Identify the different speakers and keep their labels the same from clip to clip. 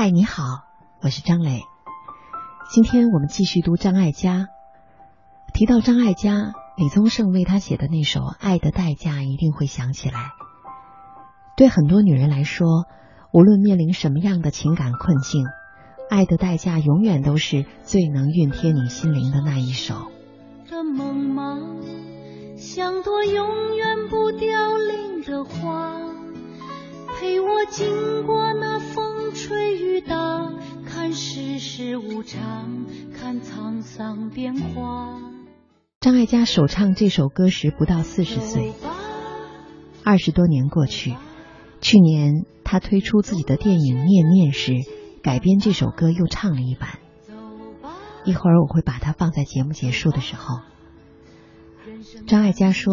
Speaker 1: 嗨，你好，我是张磊。今天我们继续读张艾嘉。提到张艾嘉，李宗盛为他写的那首《爱的代价》一定会想起来。对很多女人来说，无论面临什么样的情感困境，《爱的代价》永远都是最能熨贴你心灵的那一首。
Speaker 2: 这梦吗？像朵永远不凋零的花，陪我经过那变化。
Speaker 1: 张艾嘉首唱这首歌时不到四十岁，二十多年过去，去年他推出自己的电影《念念》时，改编这首歌又唱了一版。一会儿我会把它放在节目结束的时候。张艾嘉说，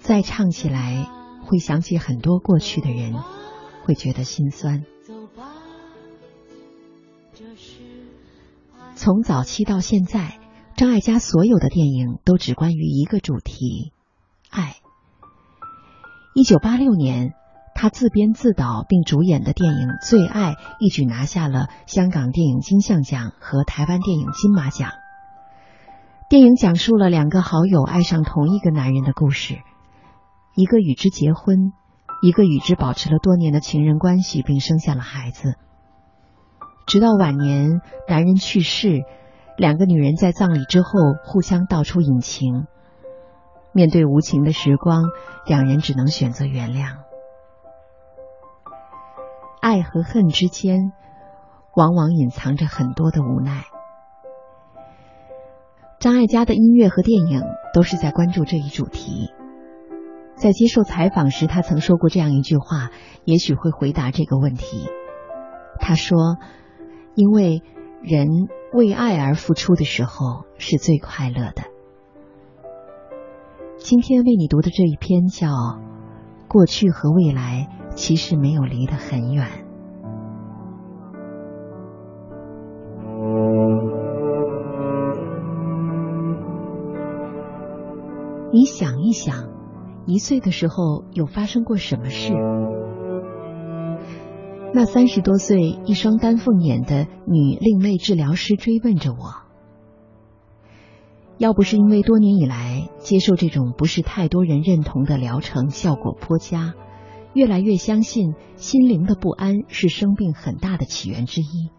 Speaker 1: 再唱起来会想起很多过去的人，会觉得心酸。从早期到现在。张艾嘉所有的电影都只关于一个主题——爱。一九八六年，他自编自导并主演的电影《最爱》一举拿下了香港电影金像奖和台湾电影金马奖。电影讲述了两个好友爱上同一个男人的故事，一个与之结婚，一个与之保持了多年的情人关系，并生下了孩子。直到晚年，男人去世。两个女人在葬礼之后互相道出隐情，面对无情的时光，两人只能选择原谅。爱和恨之间，往往隐藏着很多的无奈。张艾嘉的音乐和电影都是在关注这一主题。在接受采访时，他曾说过这样一句话，也许会回答这个问题。他说：“因为人。”为爱而付出的时候是最快乐的。今天为你读的这一篇叫《过去和未来其实没有离得很远》。你想一想，一岁的时候有发生过什么事？那三十多岁、一双丹凤眼的女另类治疗师追问着我：“要不是因为多年以来接受这种不是太多人认同的疗程效果颇佳，越来越相信心灵的不安是生病很大的起源之一。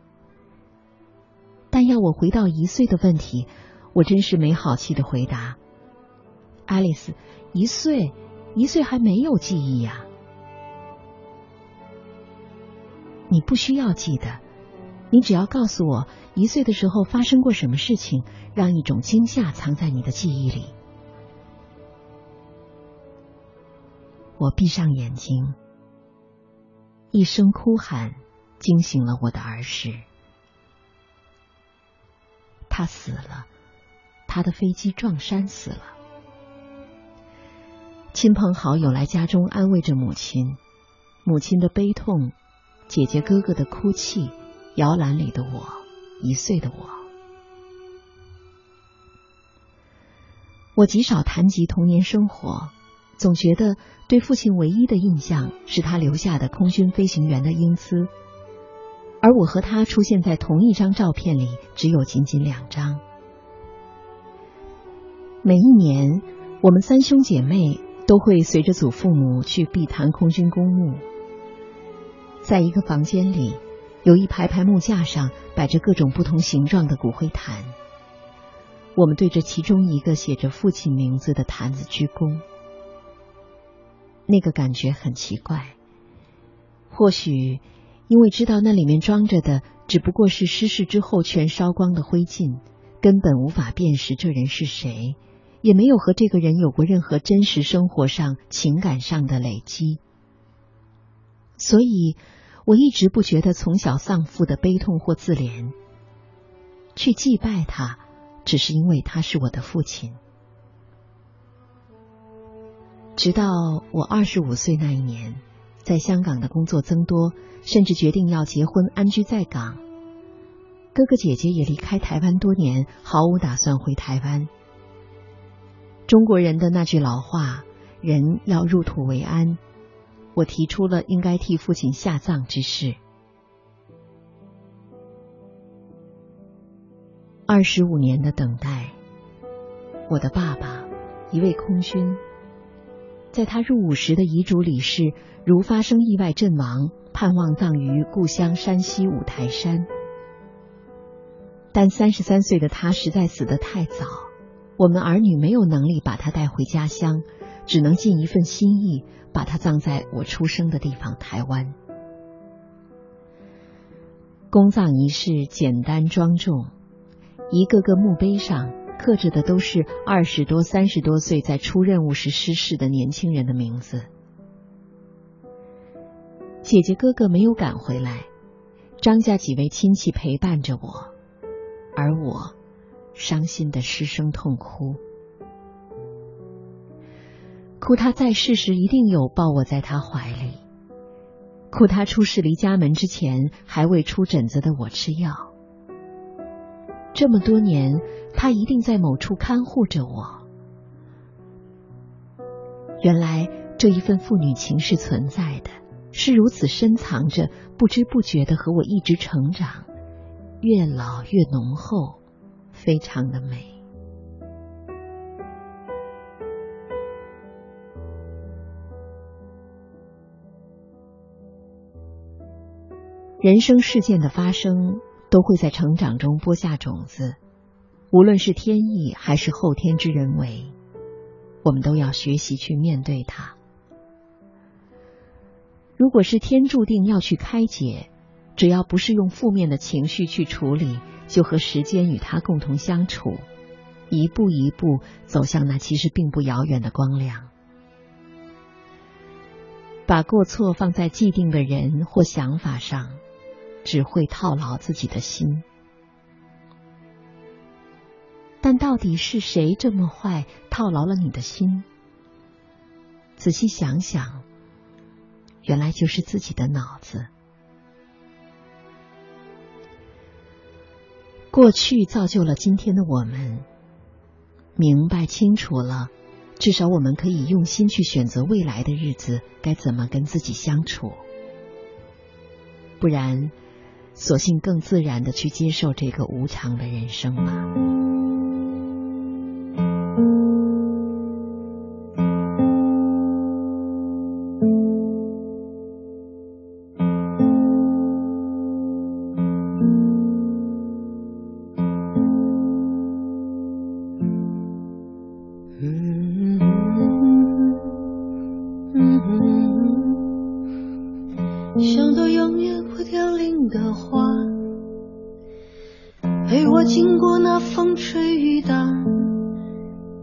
Speaker 1: 但要我回到一岁的问题，我真是没好气的回答：爱丽丝，一岁，一岁还没有记忆呀。”你不需要记得，你只要告诉我一岁的时候发生过什么事情，让一种惊吓藏在你的记忆里。我闭上眼睛，一声哭喊惊醒了我的儿时。他死了，他的飞机撞山死了。亲朋好友来家中安慰着母亲，母亲的悲痛。姐姐哥哥的哭泣，摇篮里的我，一岁的我。我极少谈及童年生活，总觉得对父亲唯一的印象是他留下的空军飞行员的英姿，而我和他出现在同一张照片里，只有仅仅两张。每一年，我们三兄姐妹都会随着祖父母去碧潭空军公墓。在一个房间里，有一排排木架上摆着各种不同形状的骨灰坛。我们对着其中一个写着父亲名字的坛子鞠躬。那个感觉很奇怪，或许因为知道那里面装着的只不过是失事之后全烧光的灰烬，根本无法辨识这人是谁，也没有和这个人有过任何真实生活上、情感上的累积，所以。我一直不觉得从小丧父的悲痛或自怜，去祭拜他，只是因为他是我的父亲。直到我二十五岁那一年，在香港的工作增多，甚至决定要结婚安居在港。哥哥姐姐也离开台湾多年，毫无打算回台湾。中国人的那句老话：“人要入土为安。”我提出了应该替父亲下葬之事。二十五年的等待我的爸爸一位空军。在他入伍时的遗嘱里是如发生意外阵亡盼望葬于故乡山西五台山。但三十三岁的他实在死得太早我们儿女没有能力把他带回家乡只能尽一份心意，把他葬在我出生的地方台湾。公葬仪式简单庄重，一个个墓碑上刻着的都是二十多、三十多岁在出任务时失事的年轻人的名字。姐姐哥哥没有赶回来，张家几位亲戚陪伴着我。而我伤心的失声痛哭，哭他在世时一定有抱我在他怀里，哭他出事离家门之前还未出疹子的我吃药，这么多年他一定在某处看护着我。原来这一份父女情是存在的，是如此深藏着，不知不觉的和我一直成长。越老越浓厚，非常的美。人生事件的发生，都会在成长中播下种子，无论是天意还是后天之人为，我们都要学习去面对它。如果是天注定要去开解。只要不是用负面的情绪去处理，就和时间与他共同相处，一步一步走向那其实并不遥远的光亮。把过错放在既定的人或想法上，只会套牢自己的心。但到底是谁这么坏，套牢了你的心？仔细想想，原来就是自己的脑子。过去造就了今天的我们，明白清楚了，至少我们可以用心去选择未来的日子该怎么跟自己相处。不然，索性更自然的去接受这个无常的人生吧。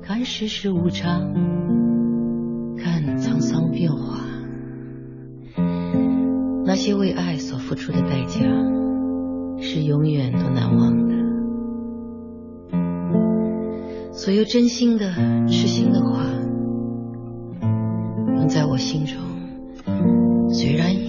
Speaker 1: 看世事无常，看沧桑变化。那些为爱所付出的代价，是永远都难忘的。所有真心的、痴心的话，永在我心中。虽然已